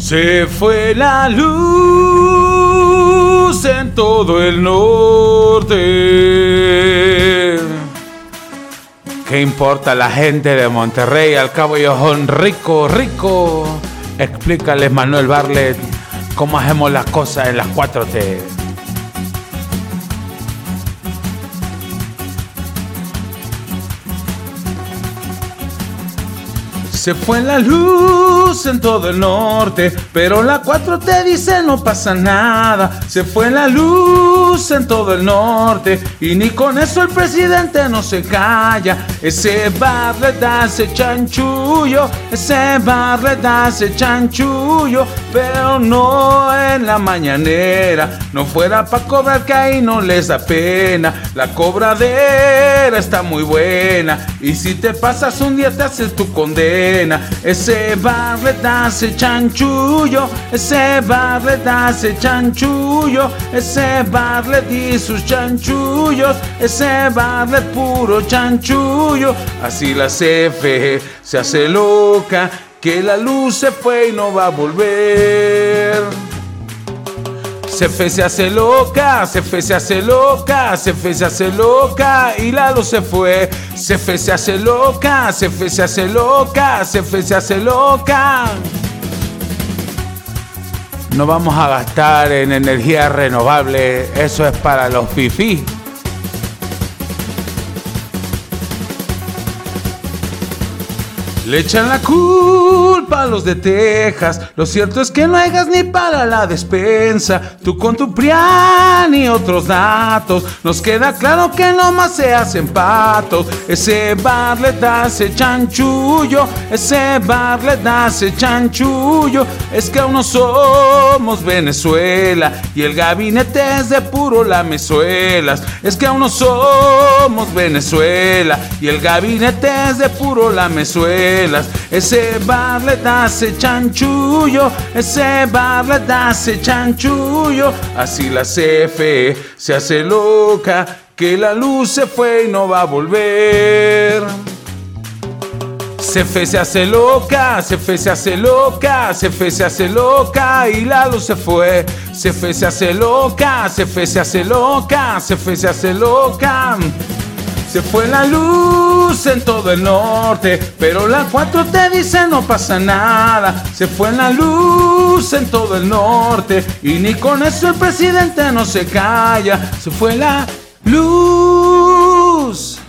Se fue la luz en todo el norte. ¿Qué importa la gente de Monterrey? Al cabo ellos son rico, rico. Explícales Manuel Barlet cómo hacemos las cosas en las 4T. Se fue la luz en todo el norte, pero la 4 te dice no pasa nada. Se fue la luz en todo el norte y ni con eso el presidente no se calla. Ese bar le da ese chanchullo, ese bar le da ese chanchullo, pero no en la mañanera. No fuera para cobrar que ahí no les da pena. La cobradera está muy buena y si te pasas un día te haces tu condena. Ese bar le da ese chanchullo, ese bar le da ese chanchullo, ese bar le di sus chanchullos, ese bar le puro chanchullo. Así la CFE se hace loca, que la luz se fue y no va a volver. Se se hace loca, se se hace loca, se se hace loca y Lalo se fue. Se se hace loca, se se hace loca, se se hace loca. No vamos a gastar en energía renovable, eso es para los fifí. Le echan la culpa a los de Texas. Lo cierto es que no hagas ni para la despensa. Tú con tu Prian y otros datos. Nos queda claro que nomás se hacen patos. Ese bar le da ese chanchullo. Ese bar le da ese chanchullo. Es que aún no somos Venezuela. Y el gabinete es de puro lamezuelas. Es que aún no somos Venezuela. Y el gabinete es de puro lamezuelas. Ese bar le da ese chanchullo, ese bar le da ese chanchullo. Así la Se hace loca, que la luz se fue y no va a volver. CFE se hace loca, CFE se hace loca, CFE se hace loca y la luz se fue. CFE se hace loca, CFE se hace loca, CFE se hace loca. Se fue la luz en todo el norte, pero la 4 te dice no pasa nada. Se fue la luz en todo el norte y ni con eso el presidente no se calla. Se fue la luz.